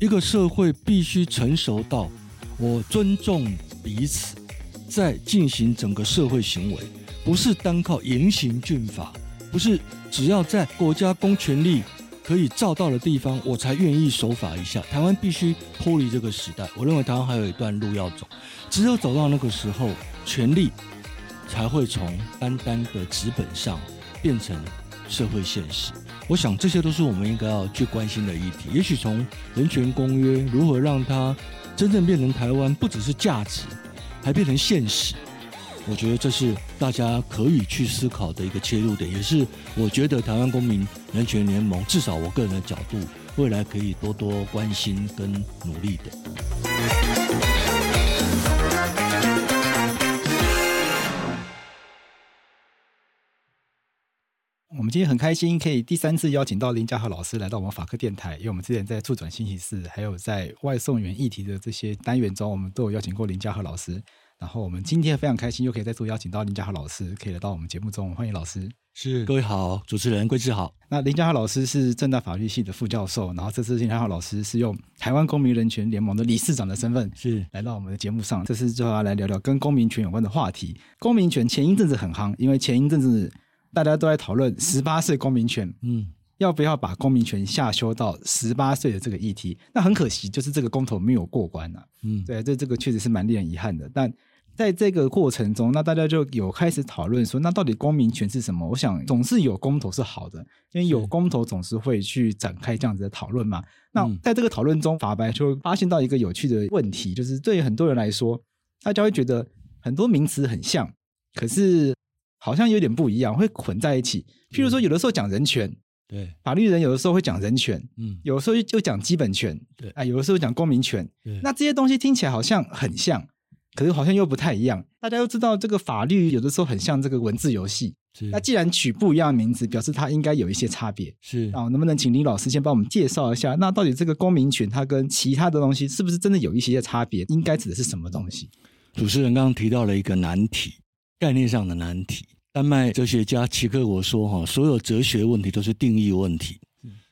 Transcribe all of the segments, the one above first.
一个社会必须成熟到我尊重彼此，在进行整个社会行为，不是单靠严刑峻法，不是只要在国家公权力可以照到的地方，我才愿意守法一下。台湾必须脱离这个时代。我认为台湾还有一段路要走，只有走到那个时候，权力才会从单单的纸本上变成社会现实。我想这些都是我们应该要去关心的议题。也许从人权公约如何让它真正变成台湾，不只是价值，还变成现实。我觉得这是大家可以去思考的一个切入点，也是我觉得台湾公民人权联盟至少我个人的角度，未来可以多多关心跟努力的。们今天很开心，可以第三次邀请到林家豪老师来到我们法科电台。因为我们之前在促转星期四，还有在外送员议题的这些单元中，我们都有邀请过林家豪老师。然后我们今天非常开心，又可以再度邀请到林家豪老师，可以来到我们节目中，欢迎老师。是，各位好，主持人桂智好。那林家豪老师是正大法律系的副教授，然后这次林家豪老师是用台湾公民人权联盟的理事长的身份，是来到我们的节目上。这次就要来聊聊跟公民权有关的话题。公民权前一阵子很夯，因为前一阵子。大家都在讨论十八岁公民权，嗯，要不要把公民权下修到十八岁的这个议题？那很可惜，就是这个公投没有过关啊，嗯，对，这这个确实是蛮令人遗憾的。但在这个过程中，那大家就有开始讨论说，那到底公民权是什么？我想总是有公投是好的，因为有公投总是会去展开这样子的讨论嘛。那在这个讨论中，法白就发现到一个有趣的问题，就是对很多人来说，大家会觉得很多名词很像，可是。好像有点不一样，会混在一起。譬如说，有的时候讲人权，对，法律人有的时候会讲人权，嗯，有的时候就讲基本权，对，啊，有的时候讲公民权，对。那这些东西听起来好像很像，可是好像又不太一样。大家都知道，这个法律有的时候很像这个文字游戏。是。那既然取不一样的名字，表示它应该有一些差别。是。啊，能不能请林老师先帮我们介绍一下？那到底这个公民权它跟其他的东西是不是真的有一些差别？应该指的是什么东西？主持人刚刚提到了一个难题。概念上的难题，丹麦哲学家齐克果说：“哈，所有哲学问题都是定义问题。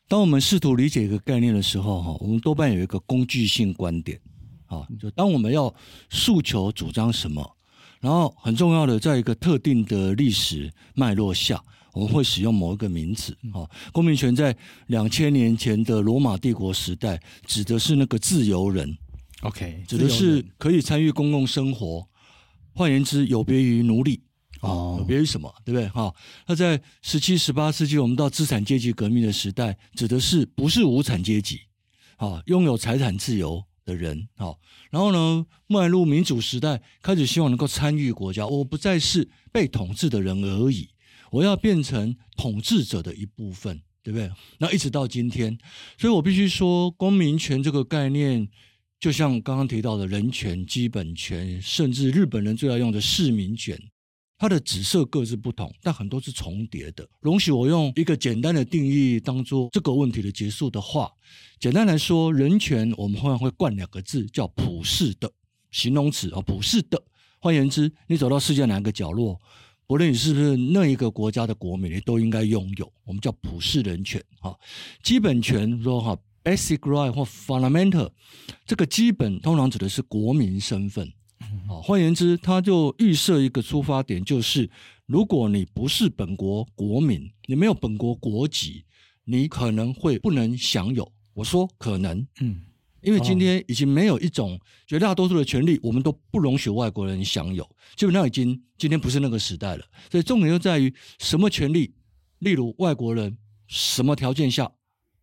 当我们试图理解一个概念的时候，哈，我们多半有一个工具性观点。啊，就当我们要诉求主张什么，然后很重要的，在一个特定的历史脉络下，我们会使用某一个名词。啊，公民权在两千年前的罗马帝国时代，指的是那个自由人。OK，指的是可以参与公共生活。”换言之，有别于奴隶哦，有别于什么，对不对？哈，那在十七、十八世纪，我们到资产阶级革命的时代，指的是不是无产阶级啊，拥有财产自由的人啊。然后呢，迈入民主时代，开始希望能够参与国家，我不再是被统治的人而已，我要变成统治者的一部分，对不对？那一直到今天，所以我必须说，公民权这个概念。就像刚刚提到的人权、基本权，甚至日本人最爱用的市民权，它的紫色各自不同，但很多是重叠的。容许我用一个简单的定义当做这个问题的结束的话，简单来说，人权我们后面会冠两个字，叫普世的形容词啊，普世的。换言之，你走到世界哪个角落，不论你是不是那一个国家的国民，你都应该拥有，我们叫普世人权啊。基本权说哈。Basic right 或 fundamental，这个基本通常指的是国民身份。啊，换言之，它就预设一个出发点，就是如果你不是本国国民，你没有本国国籍，你可能会不能享有。我说可能，嗯，因为今天已经没有一种绝大多数的权利，我们都不容许外国人享有，基本上已经今天不是那个时代了。所以重点就在于什么权利，例如外国人什么条件下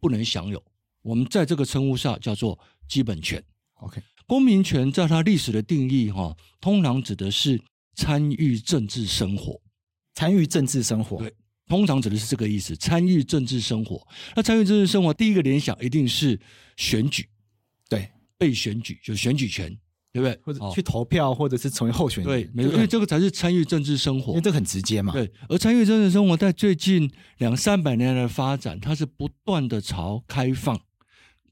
不能享有。我们在这个称呼下叫做基本权。OK，公民权在它历史的定义，哈，通常指的是参与政治生活。参与政治生活，对，通常指的是这个意思。参与政治生活，那参与政治生活，第一个联想一定是选举，对，被选举就选举权，对不对？或者去投票，或者是成为候选人，对，没错，因为这个才是参与政治生活，因为这很直接嘛。对，而参与政治生活在最近两三百年来的发展，它是不断的朝开放。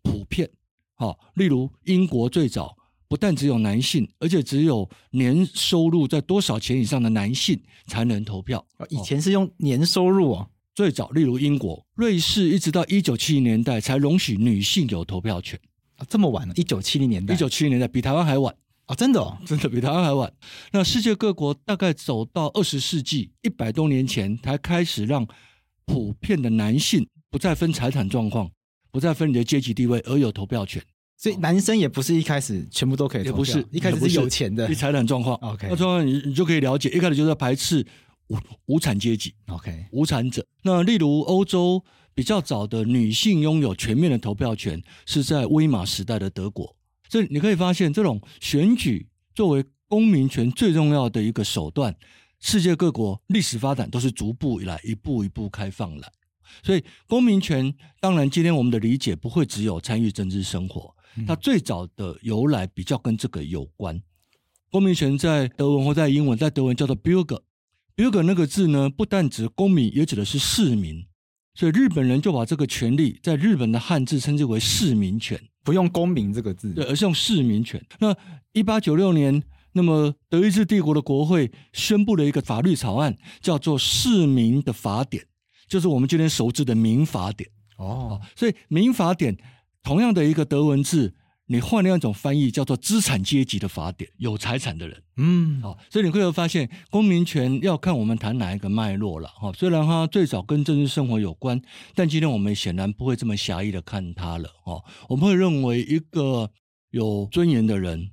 普遍，好，例如英国最早不但只有男性，而且只有年收入在多少钱以上的男性才能投票。以前是用年收入哦，最早，例如英国、瑞士，一直到一九七零年代才容许女性有投票权。啊，这么晚了？一九七零年代？一九七零年代比台湾还晚啊！真的哦，真的比台湾还晚。那世界各国大概走到二十世纪一百多年前，才开始让普遍的男性不再分财产状况，不再分你的阶级地位，而有投票权。所以男生也不是一开始全部都可以投票，也不是一开始是有钱的，以财产状况。OK，那状况你你就可以了解，一开始就是在排斥。无无产阶级，OK，无产者。那例如欧洲比较早的女性拥有全面的投票权，是在威玛时代的德国。这你可以发现，这种选举作为公民权最重要的一个手段，世界各国历史发展都是逐步以来一步一步开放来。所以公民权，当然今天我们的理解不会只有参与政治生活，它最早的由来比较跟这个有关。公民权在德文或在英文，在德文叫做 Bürger。Bürger 那个字呢，不但指公民，也指的是市民，所以日本人就把这个权利在日本的汉字称之为市民权，不用公民这个字，对，而是用市民权。那一八九六年，那么德意志帝国的国会宣布了一个法律草案，叫做《市民的法典》，就是我们今天熟知的民法典。哦，所以民法典同样的一个德文字。你换另一种翻译，叫做资产阶级的法典，有财产的人，嗯，好，所以你会发现，公民权要看我们谈哪一个脉络了，哈。虽然它最早跟政治生活有关，但今天我们显然不会这么狭义的看它了，哈。我们会认为一个有尊严的人，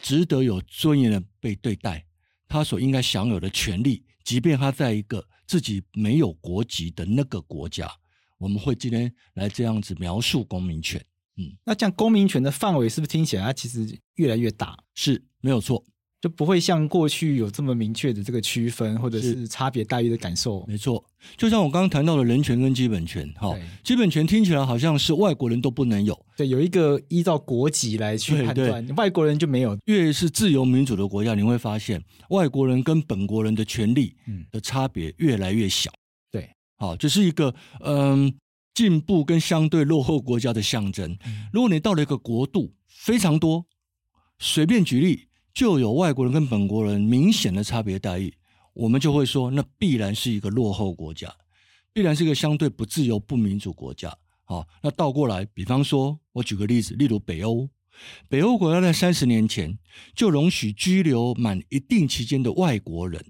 值得有尊严的被对待，他所应该享有的权利，即便他在一个自己没有国籍的那个国家，我们会今天来这样子描述公民权。嗯，那这样公民权的范围是不是听起来它其实越来越大？是没有错，就不会像过去有这么明确的这个区分，或者是差别待遇的感受。没错，就像我刚刚谈到的人权跟基本权，哈，基本权听起来好像是外国人都不能有，对，有一个依照国籍来去判断，外国人就没有。越是自由民主的国家，你会发现外国人跟本国人的权利的差别越来越小。对，好，这是一个嗯。进步跟相对落后国家的象征。如果你到了一个国度，非常多，随便举例，就有外国人跟本国人明显的差别待遇，我们就会说，那必然是一个落后国家，必然是一个相对不自由、不民主国家。好，那倒过来，比方说，我举个例子，例如北欧，北欧国家在三十年前就容许居留满一定期间的外国人，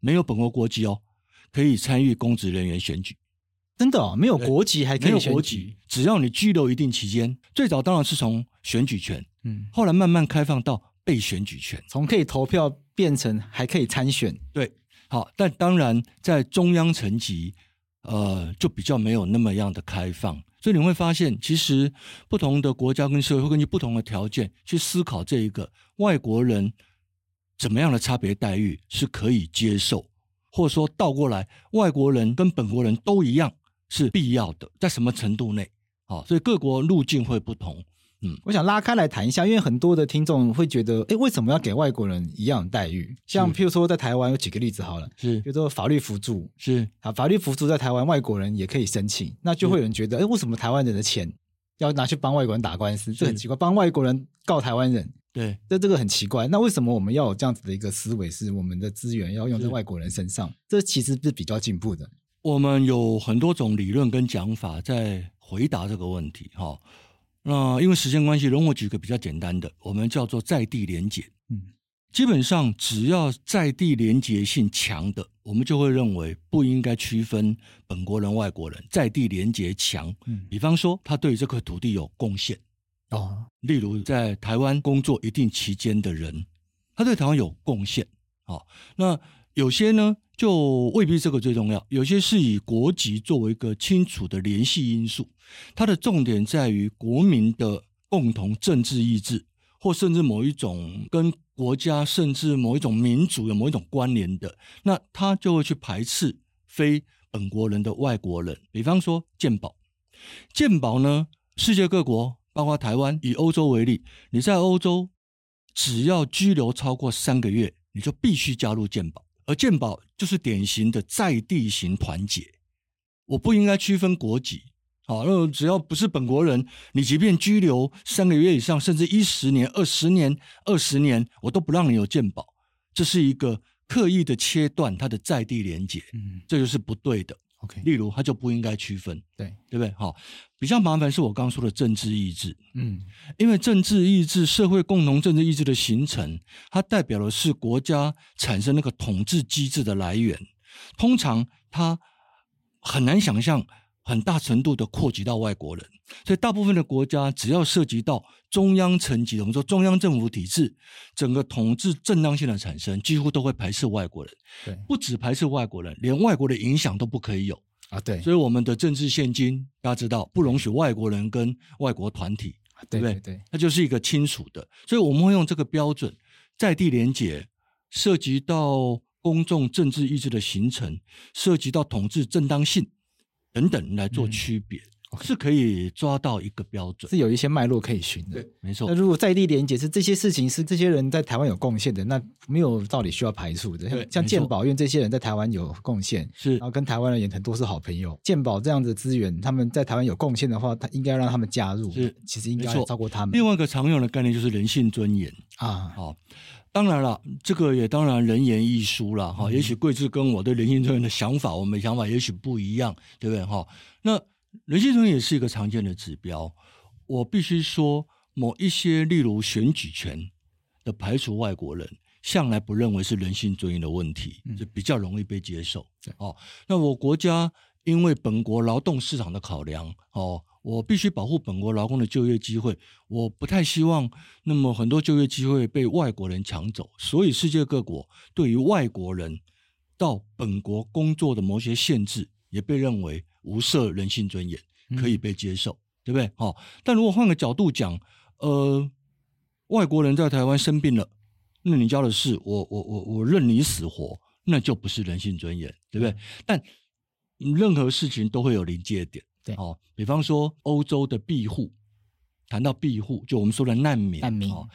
没有本国国籍哦，可以参与公职人员选举。真的哦，没有国籍还可以选举？没有国籍，只要你居留一定期间。最早当然是从选举权，嗯，后来慢慢开放到被选举权，从可以投票变成还可以参选。对，好，但当然在中央层级，呃，就比较没有那么样的开放。所以你会发现，其实不同的国家跟社会会根据不同的条件去思考这一个外国人怎么样的差别待遇是可以接受，或者说倒过来，外国人跟本国人都一样。是必要的，在什么程度内？好，所以各国路径会不同。嗯，我想拉开来谈一下，因为很多的听众会觉得，哎，为什么要给外国人一样的待遇？像譬如说，在台湾有几个例子好了，是，比如说法律扶助，是啊，法律扶助在台湾外国人也可以申请，那就会有人觉得，哎，为什么台湾人的钱要拿去帮外国人打官司？这很奇怪，帮外国人告台湾人，对，这这个很奇怪。那为什么我们要有这样子的一个思维，是我们的资源要用在外国人身上？这其实是比较进步的。我们有很多种理论跟讲法在回答这个问题，哈。那因为时间关系，容我举个比较简单的，我们叫做在地连结。嗯，基本上只要在地连结性强的，我们就会认为不应该区分本国人、外国人。在地连结强，嗯，比方说他对这块土地有贡献，哦，例如在台湾工作一定期间的人，他对台湾有贡献，好，那有些呢？就未必这个最重要，有些是以国籍作为一个清楚的联系因素，它的重点在于国民的共同政治意志，或甚至某一种跟国家甚至某一种民族有某一种关联的，那他就会去排斥非本国人的外国人。比方说健保，健保呢，世界各国包括台湾，以欧洲为例，你在欧洲只要拘留超过三个月，你就必须加入健保。而健保就是典型的在地型团结，我不应该区分国籍，好，那只要不是本国人，你即便拘留三个月以上，甚至一十年、二十年、二十年，我都不让你有鉴保，这是一个刻意的切断它的在地连结，嗯，这就是不对的。OK，例如他就不应该区分，对对不对？好，比较麻烦是我刚刚说的政治意志，嗯，因为政治意志、社会共同政治意志的形成，它代表的是国家产生那个统治机制的来源，通常它很难想象。很大程度的扩及到外国人，所以大部分的国家只要涉及到中央层级的，我们说中央政府体制，整个统治正当性的产生，几乎都会排斥外国人。对，不止排斥外国人，连外国的影响都不可以有啊。对，所以我们的政治献金，大家知道，不容许外国人跟外国团体，对不对？对，它就是一个清楚的。所以我们会用这个标准，在地连结，涉及到公众政治意志的形成，涉及到统治正当性。等等来做区别，嗯 okay，是可以抓到一个标准，是有一些脉络可以循的。对，没错。那如果在地连结是这些事情是这些人在台湾有贡献的，那没有道理需要排除的。像健保院这些人在台湾有贡献，是，然后跟台湾人也很多是好朋友。鉴宝这样的资源，他们在台湾有贡献的话，他应该让他们加入。是，其实应该照顾他们。另外一个常用的概念就是人性尊严啊，好。当然了，这个也当然人言亦殊了哈。也许贵志跟我对人性尊严的想法，我们的想法也许不一样，对不对哈？那人性尊严也是一个常见的指标。我必须说，某一些例如选举权的排除外国人，向来不认为是人性尊严的问题，就比较容易被接受。哦，那我国家因为本国劳动市场的考量，哦。我必须保护本国劳工的就业机会，我不太希望那么很多就业机会被外国人抢走，所以世界各国对于外国人到本国工作的某些限制，也被认为无涉人性尊严，可以被接受，嗯、对不对？好，但如果换个角度讲，呃，外国人在台湾生病了，那你家的事，我我我我任你死活，那就不是人性尊严，对不对？但任何事情都会有临界点。哦，比方说欧洲的庇护，谈到庇护，就我们说的难民。难民，哦，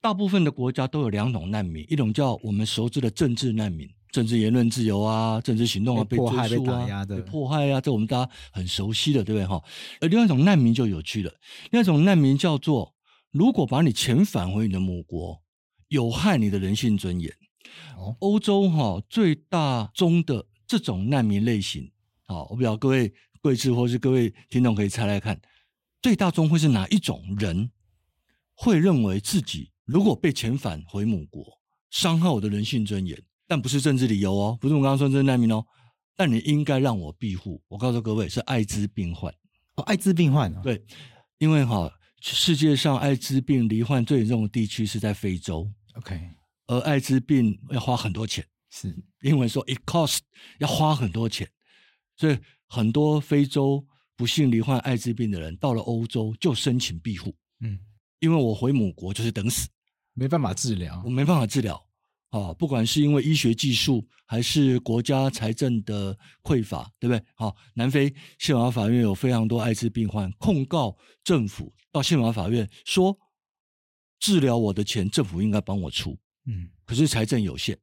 大部分的国家都有两种难民，一种叫我们熟知的政治难民，政治言论自由啊，政治行动啊，被迫害、被打压的，被迫害啊，这我们大家很熟悉的，对不对？哈，而另外一种难民就有趣了，另外一种难民叫做，如果把你遣返回你的母国，有害你的人性尊严。哦，欧洲哈，哦，最大宗的这种难民类型，好，我不知道各位。贵智或是各位听众可以猜猜看，最大宗会是哪一种人会认为自己如果被遣返回母国，伤害我的人性尊严，但不是政治理由哦，不是我刚刚说的难民哦，但你应该让我庇护。我告诉各位，是艾滋病患哦，艾滋病患、哦、对，因为哈，世界上艾滋病罹患最严重的地区是在非洲，OK，而艾滋病要花很多钱，是英文说 it costs 要花很多钱，所以。很多非洲不幸罹患艾滋病的人到了欧洲就申请庇护，嗯，因为我回母国就是等死，没办法治疗，我没办法治疗，啊，不管是因为医学技术还是国家财政的匮乏，对不对？好，南非宪法法院有非常多艾滋病患控告政府，到宪法法院说治疗我的钱政府应该帮我出，嗯，可是财政有限。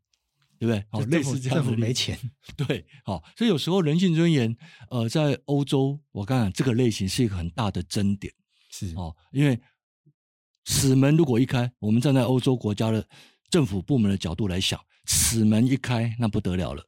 对不对？好，类似这样子，政府没钱。对，好，所以有时候人性尊严，呃，在欧洲，我刚讲这个类型是一个很大的争点，是哦，因为此门如果一开，我们站在欧洲国家的政府部门的角度来想，此门一开，那不得了了，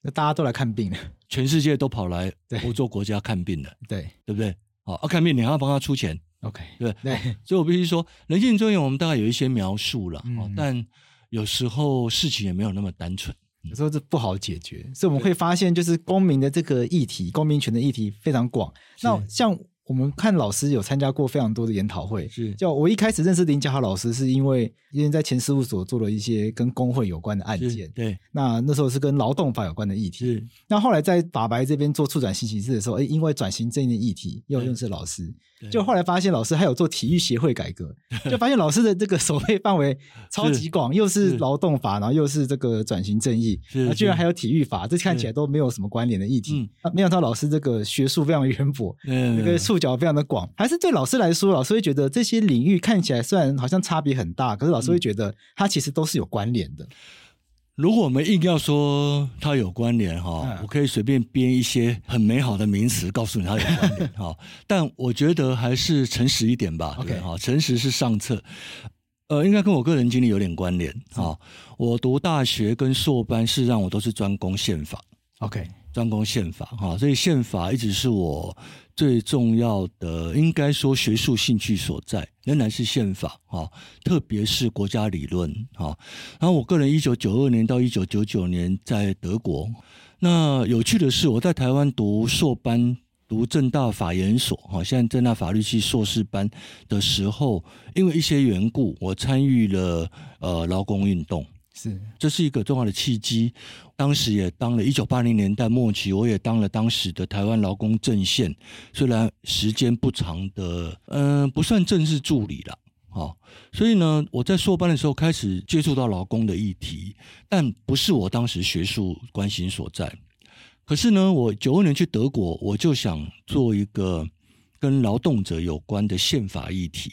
那大家都来看病了，全世界都跑来 欧洲国家看病了，对，对不对？好，要看病，你还要帮他出钱，OK，对对，所以我必须说，人性尊严，我们大概有一些描述了，嗯，但。有时候事情也没有那么单纯，有时候这不好解决，所以我们会发现，就是公民的这个议题，公民权的议题非常广。那像。我们看老师有参加过非常多的研讨会，是。就我一开始认识林家豪老师，是因为因为在前事务所做了一些跟工会有关的案件，对。那那时候是跟劳动法有关的议题，是。那后来在法白这边做促转新形式的时候，哎，因为转型正义的议题又认识老师，就后来发现老师还有做体育协会改革，就发现老师的这个守备范围 超级广，又是劳动法，然后又是这个转型正义，那居然还有体育法，这看起来都没有什么关联的议题。啊，没想到老师这个学术非常渊博，嗯，那个触角非常的广。还是对老师来说，老师会觉得这些领域看起来虽然好像差别很大，可是老师会觉得它其实都是有关联的。如果我们硬要说它有关联哈，嗯、我可以随便编一些很美好的名词告诉你它有关联哈。但我觉得还是诚实一点吧。OK，好，诚实是上策。呃，应该跟我个人经历有点关联哈。我读大学跟硕班，事实上我都是专攻宪法。OK，专攻宪法哈，所以宪法一直是我最重要的，应该说学术兴趣所在，仍然是宪法哈，特别是国家理论哈。然后我个人一九九二年到一九九九年在德国，那有趣的是我在台湾读硕班，读政大法研所哈，现在政大法律系硕士班的时候，因为一些缘故，我参与了呃劳工运动。是，这是一个重要的契机。当时也当了一九八零年代末期，我也当了当时的台湾劳工阵线，虽然时间不长的，嗯、不算正式助理了。好，所以呢，我在硕班的时候开始接触到劳工的议题，但不是我当时学术关心所在。可是呢，我九二年去德国，我就想做一个跟劳动者有关的宪法议题。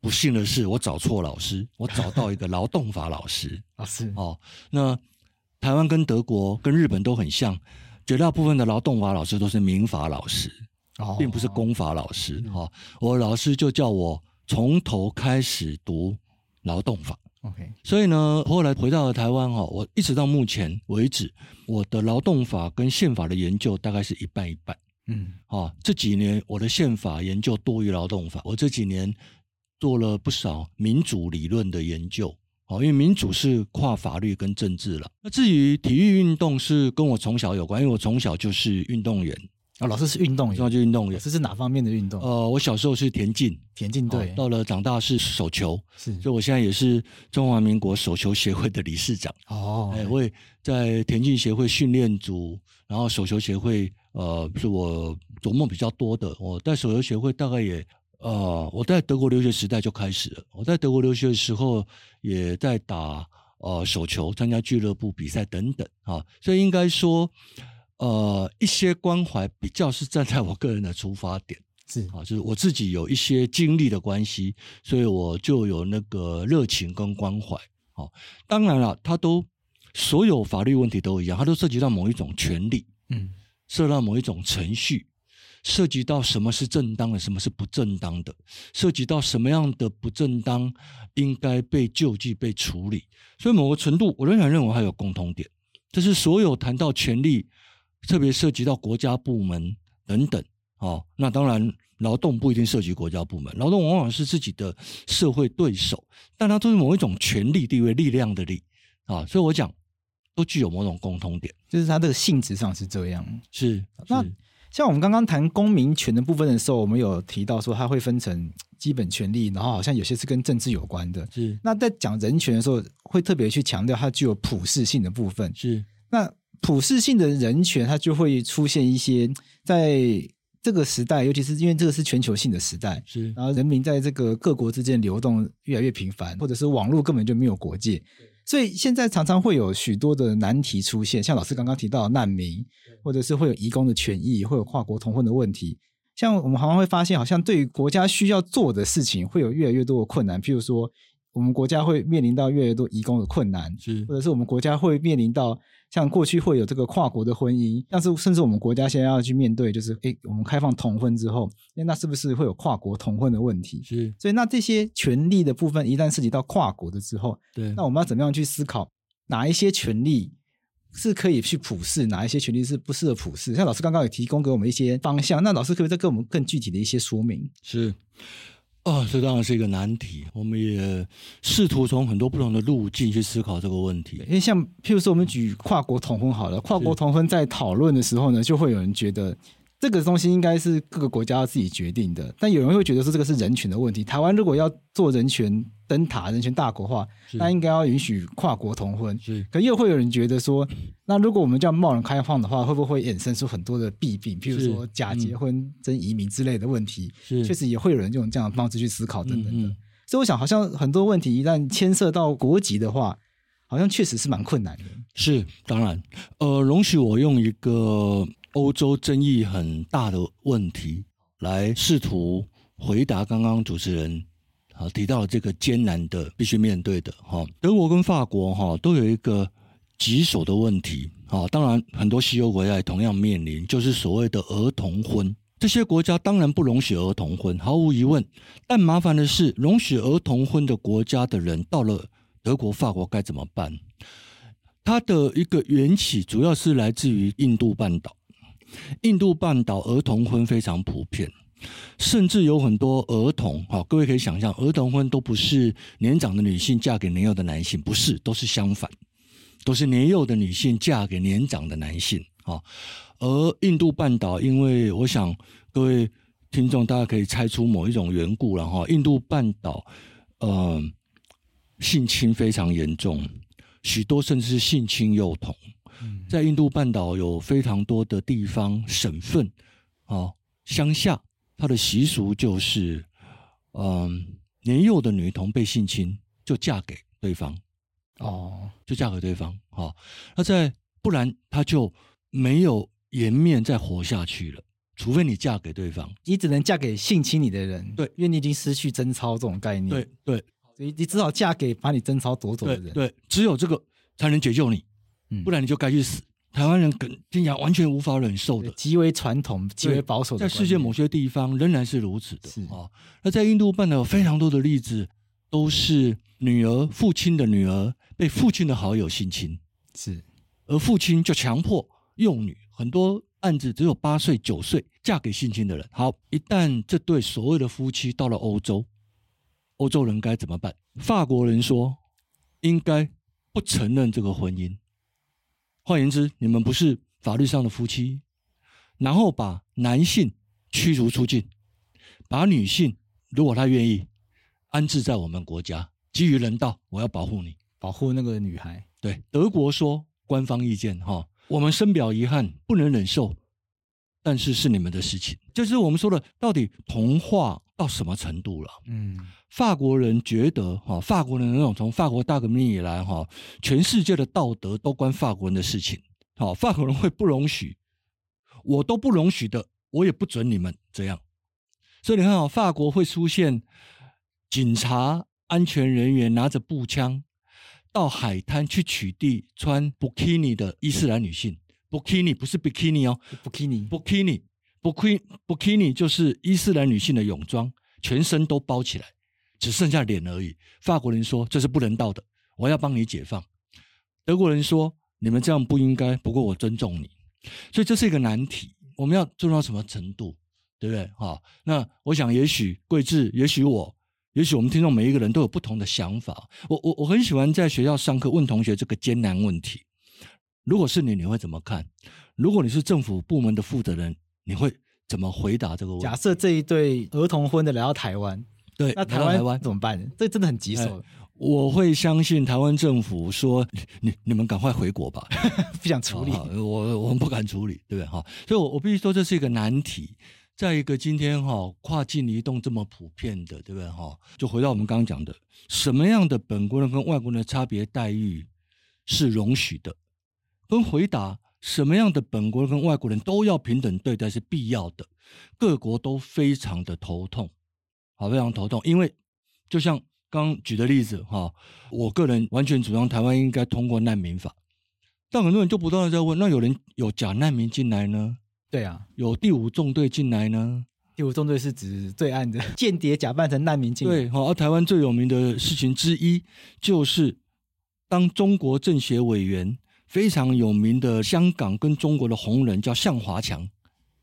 不幸的是，我找错老师，我找到一个劳动法老师 啊，是哦。那台湾跟德国跟日本都很像，绝大部分的劳动法老师都是民法老师，哦，并不是公法老师。哈、哦，我老师就叫我从头开始读劳动法。OK，所以呢，后来回到了台湾哈，我一直到目前为止，我的劳动法跟宪法的研究大概是一半一半。嗯，哦，这几年我的宪法研究多于劳动法，我这几年。做了不少民主理论的研究，哦，因为民主是跨法律跟政治了。那至于体育运动是跟我从小有关，因为我从小就是运动员。哦，老师是运动员，从小就运动员。这是哪方面的运动？呃，我小时候是田径，田径队。到了长大是手球，是。所以我现在也是中华民国手球协会的理事长。哦，哎，我也在田径协会训练组，然后手球协会，呃，是我琢磨比较多的。我在手球协会大概也。呃，我在德国留学时代就开始了。我在德国留学的时候，也在打呃手球，参加俱乐部比赛等等啊。所以应该说，呃，一些关怀比较是站在我个人的出发点，是啊，就是我自己有一些经历的关系，所以我就有那个热情跟关怀。啊，当然了，它都所有法律问题都一样，它都涉及到某一种权利，嗯，涉及到某一种程序。涉及到什么是正当的，什么是不正当的，涉及到什么样的不正当应该被救济、被处理。所以某个程度，我仍然认为还有共通点，这是所有谈到权力，特别涉及到国家部门等等。哦，那当然，劳动不一定涉及国家部门，劳动往往是自己的社会对手，但它都是某一种权力地位、力量的力啊。所以我讲，都具有某种共通点，就是它的性质上是这样。是，那。像我们刚刚谈公民权的部分的时候，我们有提到说它会分成基本权利，然后好像有些是跟政治有关的。是。那在讲人权的时候，会特别去强调它具有普适性的部分。是。那普适性的人权，它就会出现一些在这个时代，尤其是因为这个是全球性的时代。是。然后人民在这个各国之间流动越来越频繁，或者是网络根本就没有国界。所以现在常常会有许多的难题出现，像老师刚刚提到的难民，或者是会有移工的权益，会有跨国同婚的问题。像我们好像会发现，好像对于国家需要做的事情，会有越来越多的困难。譬如说，我们国家会面临到越来越多移工的困难，是，或者是我们国家会面临到。像过去会有这个跨国的婚姻，但是甚至我们国家现在要去面对，就是诶，我们开放同婚之后，那是不是会有跨国同婚的问题？是，所以那这些权利的部分一旦涉及到跨国的之后，对，那我们要怎么样去思考哪一些权利是可以去普世，哪一些权利是不适合普世？像老师刚刚有提供给我们一些方向，那老师可不可以再给我们更具体的一些说明？是。哦，这当然是一个难题。我们也试图从很多不同的路径去思考这个问题。因为像譬如说，我们举跨国同婚好了，跨国同婚在讨论的时候呢，就会有人觉得。这个东西应该是各个国家要自己决定的，但有人会觉得说这个是人权的问题。台湾如果要做人权灯塔、人权大国化，那应该要允许跨国同婚。是，可又会有人觉得说，那如果我们这样贸然开放的话，会不会衍生出很多的弊病？譬如说假结婚、真移民之类的问题。是，确实也会有人用这样的方式去思考等等的。所以我想，好像很多问题一旦牵涉到国籍的话，好像确实是蛮困难的。是，当然，呃，容许我用一个。欧洲争议很大的问题，来试图回答刚刚主持人啊提到这个艰难的必须面对的哈，德国跟法国哈都有一个棘手的问题啊，当然很多西欧国家也同样面临，就是所谓的儿童婚。这些国家当然不容许儿童婚，毫无疑问。但麻烦的是，容许儿童婚的国家的人到了德国、法国该怎么办？它的一个缘起主要是来自于印度半岛。印度半岛儿童婚非常普遍，甚至有很多儿童，好，各位可以想象，儿童婚都不是年长的女性嫁给年幼的男性，不是，都是相反，都是年幼的女性嫁给年长的男性，啊。而印度半岛，因为我想各位听众大家可以猜出某一种缘故了哈，印度半岛，呃，性侵非常严重，许多甚至是性侵幼童。在印度半岛有非常多的地方省份，哦，乡下，它的习俗就是，嗯，年幼的女童被性侵就嫁给对方，哦，就嫁给对方，好，那在不然她就没有颜面再活下去了，除非你嫁给对方，你只能嫁给性侵你的人，对，因为你已经失去贞操这种概念，对对，所以你只好嫁给把你贞操夺走的人，对，对，只有这个才能解救你。不然你就该去死。台湾人跟听起来完全无法忍受的，极为传统、极为保守的。在世界某些地方仍然是如此的。是啊，那在印度半岛有非常多的例子，都是女儿父亲的女儿被父亲的好友性侵，是，而父亲就强迫幼女，很多案子只有八岁、九岁嫁给性侵的人。好，一旦这对所谓的夫妻到了欧洲，欧洲人该怎么办？法国人说，应该不承认这个婚姻。换言之，你们不是法律上的夫妻，然后把男性驱逐出境，把女性如果她愿意安置在我们国家，基于人道，我要保护你，保护那个女孩。对，德国说官方意见哈，我们深表遗憾，不能忍受，但是是你们的事情，就是我们说的到底同化到什么程度了？嗯。法国人觉得，哈，法国人那种从法国大革命以来，哈，全世界的道德都关法国人的事情，好，法国人会不容许，我都不容许的，我也不准你们这样。所以你看啊，法国会出现警察、安全人员拿着步枪到海滩去取缔穿 bikini 的伊斯兰女性。bikini 不是 bikini 哦，布基尼，布基尼，布基布基尼就是伊斯兰女性的泳装，全身都包起来。只剩下脸而已。法国人说这是不人道的，我要帮你解放。德国人说你们这样不应该，不过我尊重你。所以这是一个难题，我们要做到什么程度，对不对？好，那我想也许贵志，也许我，也许我们听众每一个人都有不同的想法。我我我很喜欢在学校上课问同学这个艰难问题。如果是你，你会怎么看？如果你是政府部门的负责人，你会怎么回答这个问题？假设这一对儿童婚的来到台湾。对，那台湾台湾怎么办？这真的很棘手。我会相信台湾政府说：“你你们赶快回国吧，不想处理。哦”我我们不敢处理，对不对？哈，所以，我我必须说这是一个难题。再一个，今天哈跨境移动这么普遍的，对不对？哈，就回到我们刚刚讲的，什么样的本国人跟外国人的差别待遇是容许的？跟回答什么样的本国人跟外国人都要平等对待是必要的？各国都非常的头痛。好，非常头痛，因为就像刚举的例子哈，我个人完全主张台湾应该通过难民法，但很多人就不断的在问，那有人有假难民进来呢？对啊，有第五纵队进来呢？第五纵队是指对岸的 间谍假扮成难民进来。对，好，而台湾最有名的事情之一，就是当中国政协委员非常有名的香港跟中国的红人叫向华强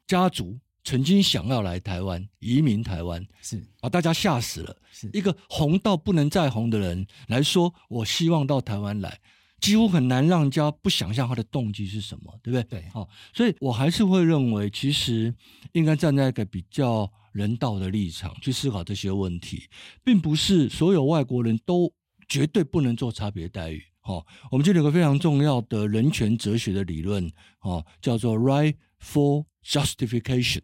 家族。曾经想要来台湾移民台湾，是把大家吓死了。是一个红到不能再红的人来说，我希望到台湾来，几乎很难让人家不想象他的动机是什么，对不对？对，好，所以我还是会认为，其实应该站在一个比较人道的立场去思考这些问题，并不是所有外国人都绝对不能做差别待遇。好，我们这里有个非常重要的人权哲学的理论，哦，叫做 right for justification。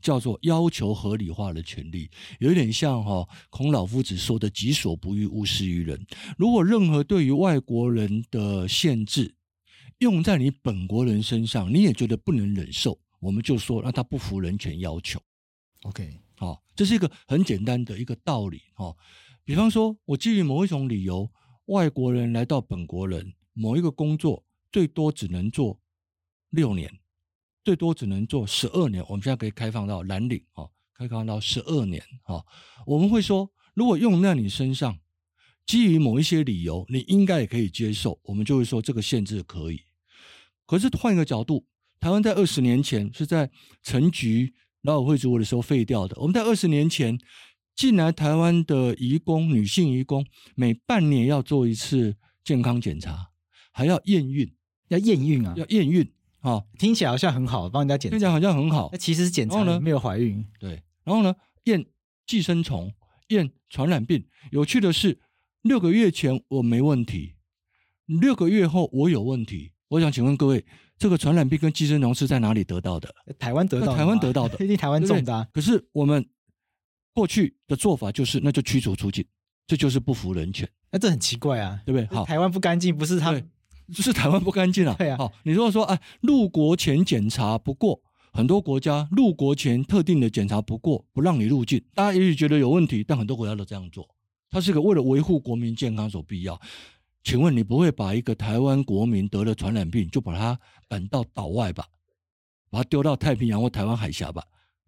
叫做要求合理化的权利，有一点像哈孔老夫子说的“己所不欲，勿施于人”。如果任何对于外国人的限制用在你本国人身上，你也觉得不能忍受，我们就说让他不服人权要求。OK，好，这是一个很简单的一个道理哈。比方说，我基于某一种理由，外国人来到本国人某一个工作，最多只能做六年。最多只能做十二年，我们现在可以开放到蓝领，哈，开放到十二年，哈。我们会说，如果用在你身上，基于某一些理由，你应该也可以接受，我们就会说这个限制可以。可是换一个角度，台湾在二十年前是在陈局劳委会主委的时候废掉的。我们在二十年前进来台湾的移工，女性移工每半年要做一次健康检查，还要验孕，要验孕啊，要验孕啊，听起来好像很好，帮人家检查，听起来好像很好，那其实是检查呢没有怀孕。对，然后呢，验寄生虫，验传染病。有趣的是。六个月前我没问题，六个月后我有问题。我想请问各位，这个传染病跟寄生虫是在哪里得到的？台湾得到的，台湾得到的，一定台湾种的啊。可是我们过去的做法就是，那就驱逐出境，这就是不服人权。那这很奇怪啊，对不对？好，台湾不干净，不是他，就是台湾不干净啊。对啊。好，你如果说哎，入国前检查不过，很多国家入国前特定的检查不过，不让你入境。大家也许觉得有问题，但很多国家都这样做。它是个为了维护国民健康所必要。请问你不会把一个台湾国民得了传染病就把他赶到岛外吧？把他丢到太平洋或台湾海峡吧？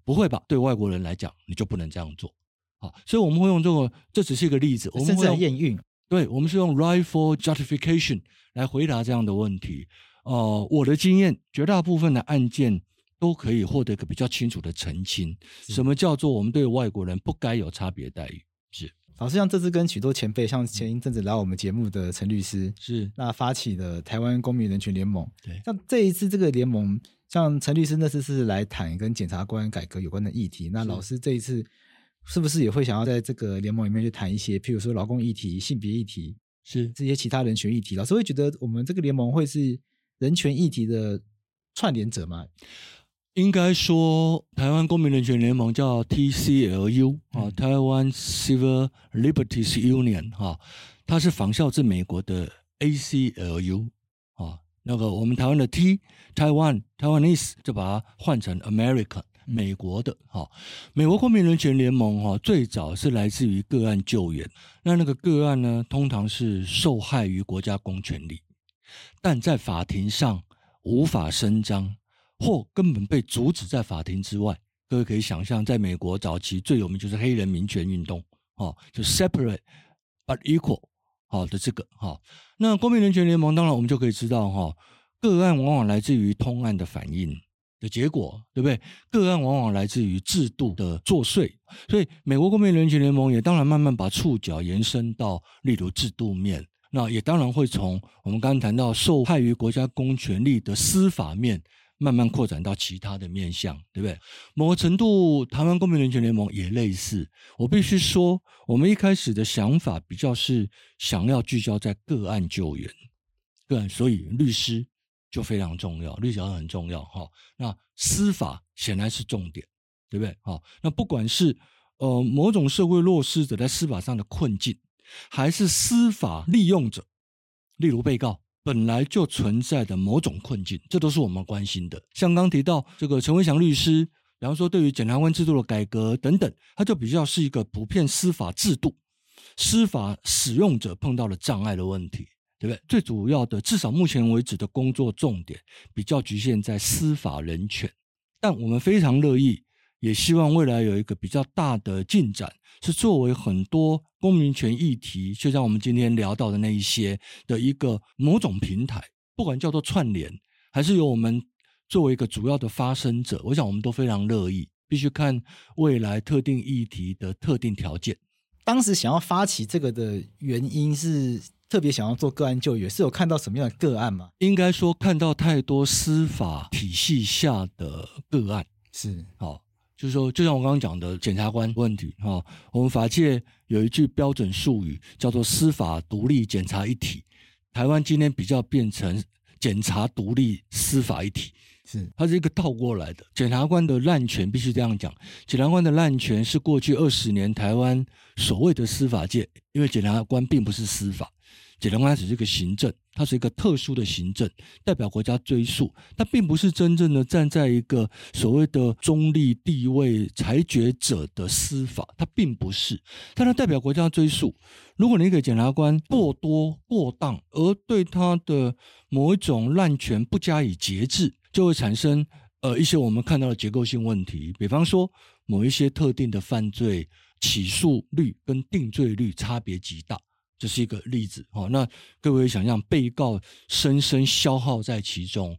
不会吧？对外国人来讲，你就不能这样做。好，所以我们会用这个，这只是一个例子。我们会用验孕，对，我们是用 rightful justification 来回答这样的问题。呃，我的经验，绝大部分的案件都可以获得一个比较清楚的澄清。什么叫做我们对外国人不该有差别待遇？是。老师，像这次跟许多前辈，像前一阵子来我们节目的陈律师，是那发起的台湾公民人权联盟。对，像这一次这个联盟，像陈律师那次是来谈跟检察官改革有关的议题。那老师这一次是不是也会想要在这个联盟里面去谈一些，譬如说劳工议题、性别议题，是这些其他人权议题？老师会觉得我们这个联盟会是人权议题的串联者吗？应该说，台湾公民人权联盟叫 TCLU 啊、嗯，台湾 Civil Liberties Union 哈，它是仿效自美国的 ACLU 啊，那个我们台湾的 T Taiwan Taiwanese 就把它换成 American 美国的哈。美国公民人权联盟哈，最早是来自于个案救援，那那个个案呢，通常是受害于国家公权力，但在法庭上无法伸张。或根本被阻止在法庭之外。各位可以想象，在美国早期最有名就是黑人民权运动，哦，就 separate but equal，好的这个哈。那公民人权联盟，当然我们就可以知道哈，个案往往来自于通案的反应的结果，对不对？个案往往来自于制度的作祟，所以美国公民人权联盟也当然慢慢把触角延伸到例如制度面，那也当然会从我们刚刚谈到受害于国家公权力的司法面。慢慢扩展到其他的面向，对不对？某个程度，台湾公民人权联盟也类似。我必须说，我们一开始的想法比较是想要聚焦在个案救援，个案，所以律师就非常重要，律师很重要哈。那司法显然是重点，对不对？好，那不管是呃某种社会弱势者在司法上的困境，还是司法利用者，例如被告。本来就存在的某种困境，这都是我们关心的。像刚提到这个陈文祥律师，比方说对于检察官制度的改革等等，它就比较是一个普遍司法制度、司法使用者碰到了障碍的问题，对不对？最主要的，至少目前为止的工作重点比较局限在司法人权，但我们非常乐意。也希望未来有一个比较大的进展，是作为很多公民权议题，就像我们今天聊到的那一些的一个某种平台，不管叫做串联，还是由我们作为一个主要的发声者，我想我们都非常乐意。必须看未来特定议题的特定条件。当时想要发起这个的原因是特别想要做个案救援，是有看到什么样的个案吗？应该说看到太多司法体系下的个案，是好。就是说，就像我刚刚讲的检察官问题哈，我们法界有一句标准术语叫做“司法独立检察一体”，台湾今天比较变成检察独立司法一体，是它是一个倒过来的。检察官的滥权必须这样讲，检察官的滥权是过去二十年台湾所谓的司法界，因为检察官并不是司法。检察官只是一个行政，它是一个特殊的行政，代表国家追诉，它并不是真正的站在一个所谓的中立地位裁决者的司法，它并不是，但它代表国家追诉。如果你给检察官过多过当，而对他的某一种滥权不加以节制，就会产生呃一些我们看到的结构性问题，比方说某一些特定的犯罪起诉率跟定罪率差别极大。这是一个例子。哦，那各位想象，被告深深消耗在其中，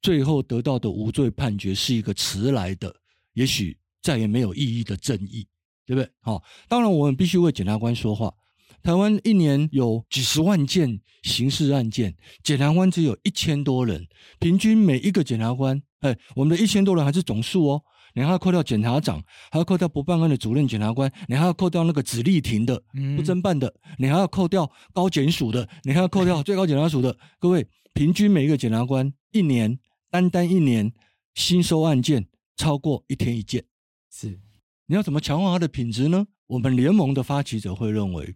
最后得到的无罪判决是一个迟来的，也许再也没有意义的正义，对不对？好，当然我们必须为检察官说话。台湾一年有几十万件刑事案件，检察官只有一千多人，平均每一个检察官，哎，我们的一千多人还是总数哦。你还要扣掉检察长，还要扣掉不办案的主任检察官，你还要扣掉那个只立庭的、不侦办的，你还要扣掉高检署的，你还要扣掉最高检察署的。各位，平均每一个检察官一年，单单一年新收案件超过一天一件，是。你要怎么强化它的品质呢？我们联盟的发起者会认为。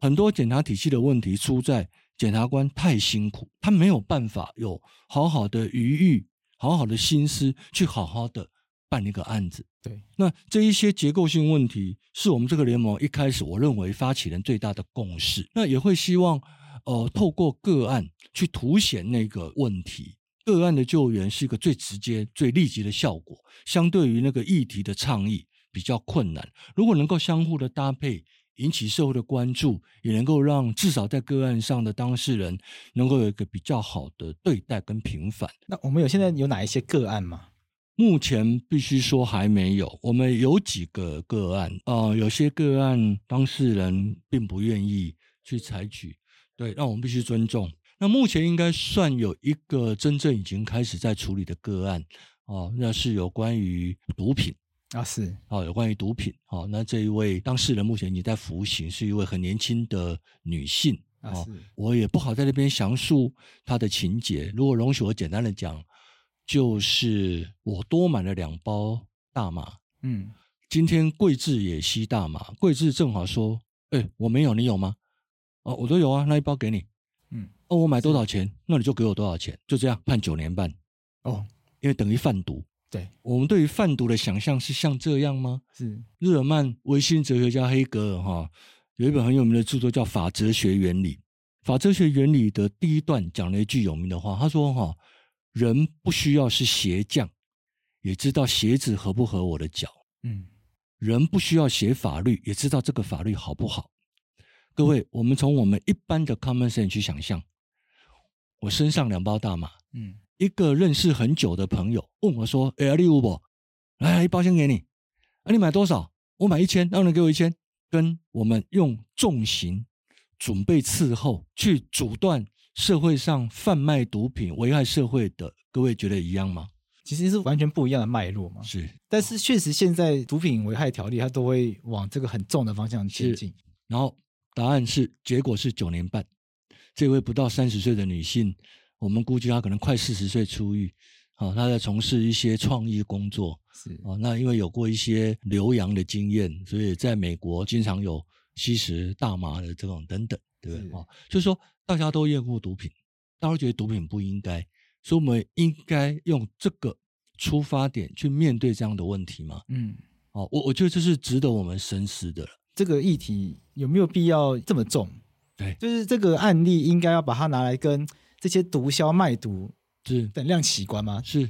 很多检察体系的问题出在检察官太辛苦，他没有办法有好好的余裕、好好的心思去好好的办一个案子。对，那这一些结构性问题是我们这个联盟一开始我认为发起人最大的共识。那也会希望，呃，透过个案去凸显那个问题，个案的救援是一个最直接、最立即的效果，相对于那个议题的倡议比较困难。如果能够相互的搭配。引起社会的关注，也能够让至少在个案上的当事人能够有一个比较好的对待跟平反。那我们有现在有哪一些个案吗？目前必须说还没有。我们有几个个案啊、呃，有些个案当事人并不愿意去采取，对，那我们必须尊重。那目前应该算有一个真正已经开始在处理的个案哦、呃，那是有关于毒品。啊，是好，有关于毒品，好，那这一位当事人目前已经在服刑，是一位很年轻的女性啊，是，我也不好在那边详述她的情节，如果容许我简单的讲，就是我多买了两包大麻，嗯，今天桂智也吸大麻，桂智正好说，哎、欸，我没有，你有吗？哦，我都有啊，那一包给你，嗯，哦，我买多少钱？那你就给我多少钱，就这样判九年半，哦，因为等于贩毒。对，我们对于贩毒的想象是像这样吗？是日耳曼唯心哲学家黑格尔哈有一本很有名的著作叫《法哲学原理》。法哲学原理的第一段讲了一句有名的话，他说：“哈，人不需要是鞋匠，也知道鞋子合不合我的脚。嗯，人不需要写法律，也知道这个法律好不好。各位，我们从我们一般的 common sense 去想象，我身上两包大麻，嗯。”一个认识很久的朋友问我说：“哎，你有不？来，一包先给你。啊，你买多少？我买一千，让你给我一千。跟我们用重刑准备伺候，去阻断社会上贩卖毒品危害社会的，各位觉得一样吗？其实是完全不一样的脉络嘛。是，但是确实现在毒品危害条例它都会往这个很重的方向前进。然后答案是，结果是九年半。这位不到三十岁的女性。我们估计她可能快四十岁出狱，好，他在从事一些创意工作，是啊，那因为有过一些留洋的经验，所以在美国经常有吸食大麻的这种等等，对不对？啊，就是说大家都厌恶毒品，大家都觉得毒品不应该，所以我们应该用这个出发点去面对这样的问题吗？嗯，哦，我我觉得这是值得我们深思的。这个议题有没有必要这么重？对，就是这个案例应该要把它拿来跟。这些毒枭卖毒是等量齐观吗？是，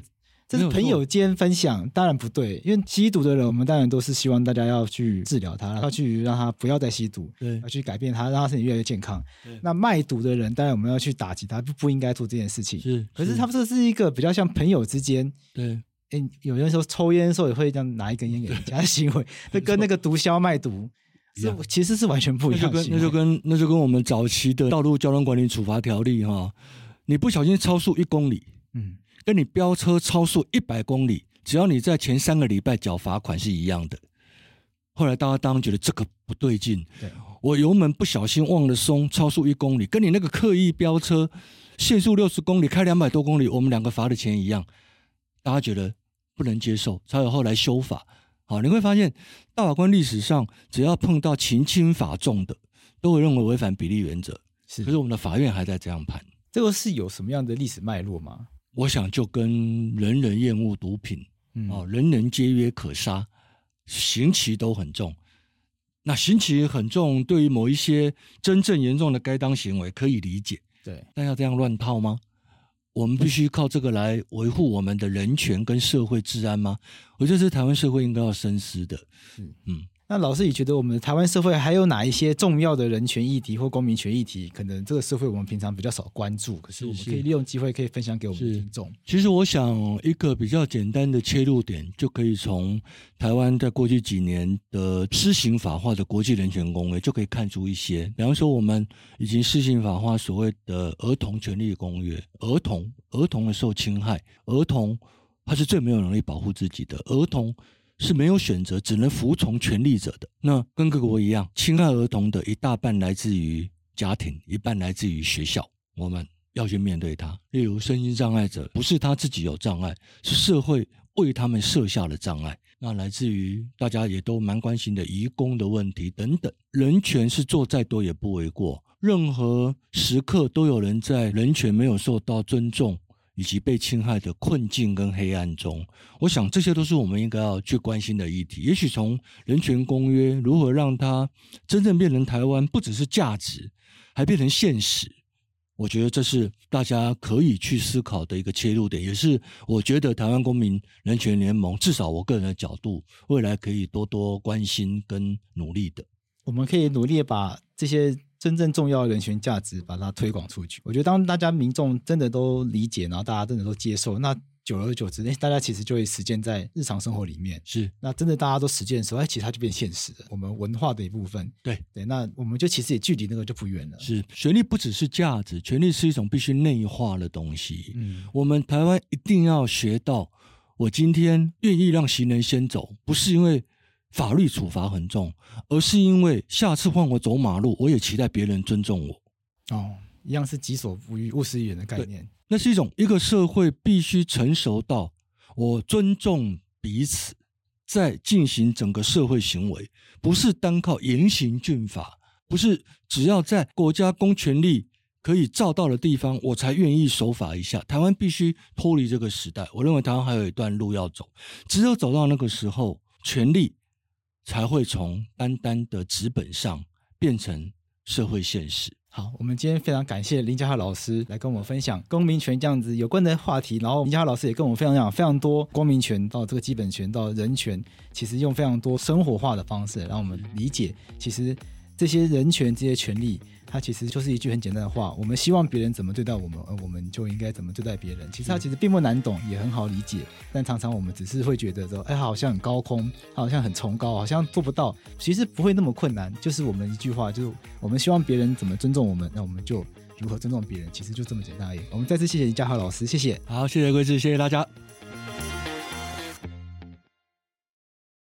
这是朋友间分享，当然不对。因为吸毒的人，我们当然都是希望大家要去治疗他，要去让他不要再吸毒，对，要去改变他，让他身体越来越健康。那卖毒的人，当然我们要去打击他，不不应该做这件事情。是，可是他们这是一个比较像朋友之间，对。诶，有人说抽烟的时候也会这样拿一根烟给人家的行为，那跟那个毒枭卖毒是其实是完全不一样的。那就跟那就跟我们早期的道路交通管理处罚条例哈。你不小心超速一公里，嗯，跟你飙车超速一百公里，只要你在前三个礼拜缴罚款是一样的。后来大家当然觉得这个不对劲，对，我油门不小心忘了松，超速一公里，跟你那个刻意飙车，限速六十公里开两百多公里，我们两个罚的钱一样，大家觉得不能接受，才有后来修法。好，你会发现大法官历史上只要碰到情轻法重的，都会认为违反比例原则。是，可是我们的法院还在这样判。这个是有什么样的历史脉络吗？我想就跟人人厌恶毒品，嗯，哦，人人皆曰可杀，刑期都很重。那刑期很重，对于某一些真正严重的该当行为可以理解，对。但要这样乱套吗？我们必须靠这个来维护我们的人权跟社会治安吗？我觉得这是台湾社会应该要深思的。嗯嗯。那老师，你觉得我们台湾社会还有哪一些重要的人权议题或公民权议题？可能这个社会我们平常比较少关注，可是我们可以利用机会可以分享给我们听众。其实我想一个比较简单的切入点，就可以从台湾在过去几年的施行法化的国际人权公约就可以看出一些。比方说，我们已经施行法化所谓的儿童权利公约，儿童儿童的受侵害，儿童他是最没有能力保护自己的儿童。是没有选择，只能服从权力者的。那跟各国一样，侵害儿童的一大半来自于家庭，一半来自于学校。我们要去面对它。例如，身心障碍者不是他自己有障碍，是社会为他们设下的障碍。那来自于大家也都蛮关心的移工的问题等等。人权是做再多也不为过。任何时刻都有人在人权没有受到尊重，以及被侵害的困境跟黑暗中，我想这些都是我们应该要去关心的议题。也许从人权公约如何让它真正变成台湾，不只是价值，还变成现实，我觉得这是大家可以去思考的一个切入点，也是我觉得台湾公民人权联盟至少我个人的角度，未来可以多多关心跟努力的。我们可以努力把这些。真正重要的人权价值，把它推广出去。我觉得，当大家民众真的都理解，然后大家真的都接受，那久而久之，哎，大家其实就会实践在日常生活里面。是，那真的大家都实践的时候，哎，其实它就变现实了。我们文化的一部分。对对，那我们就其实也距离那个就不远了。是，权利不只是价值，权利是一种必须内化的东西。嗯，我们台湾一定要学到，我今天愿意让行人先走，不是因为。法律处罚很重，而是因为下次换我走马路，我也期待别人尊重我。哦，一样是己所不欲，勿施于人的概念。那是一种一个社会必须成熟到我尊重彼此，在进行整个社会行为，不是单靠严刑峻法，不是只要在国家公权力可以照到的地方，我才愿意守法一下。台湾必须脱离这个时代，我认为台湾还有一段路要走。只有走到那个时候，权力。才会从单单的纸本上变成社会现实。好，我们今天非常感谢林嘉豪老师来跟我们分享公民权这样子有关的话题。然后林嘉豪老师也跟我们分享非常多公民权到这个基本权到人权，其实用非常多生活化的方式让我们理解，其实这些人权这些权利。它其实就是一句很简单的话，我们希望别人怎么对待我们，而我们就应该怎么对待别人。其实它其实并不难懂，也很好理解，但常常我们只是会觉得说，哎，好像很高空，好像很崇高，好像做不到。其实不会那么困难，就是我们一句话，就是我们希望别人怎么尊重我们，那我们就如何尊重别人。其实就这么简单而已。我们再次谢谢林嘉豪老师，谢谢。好，谢谢桂志，谢谢大家。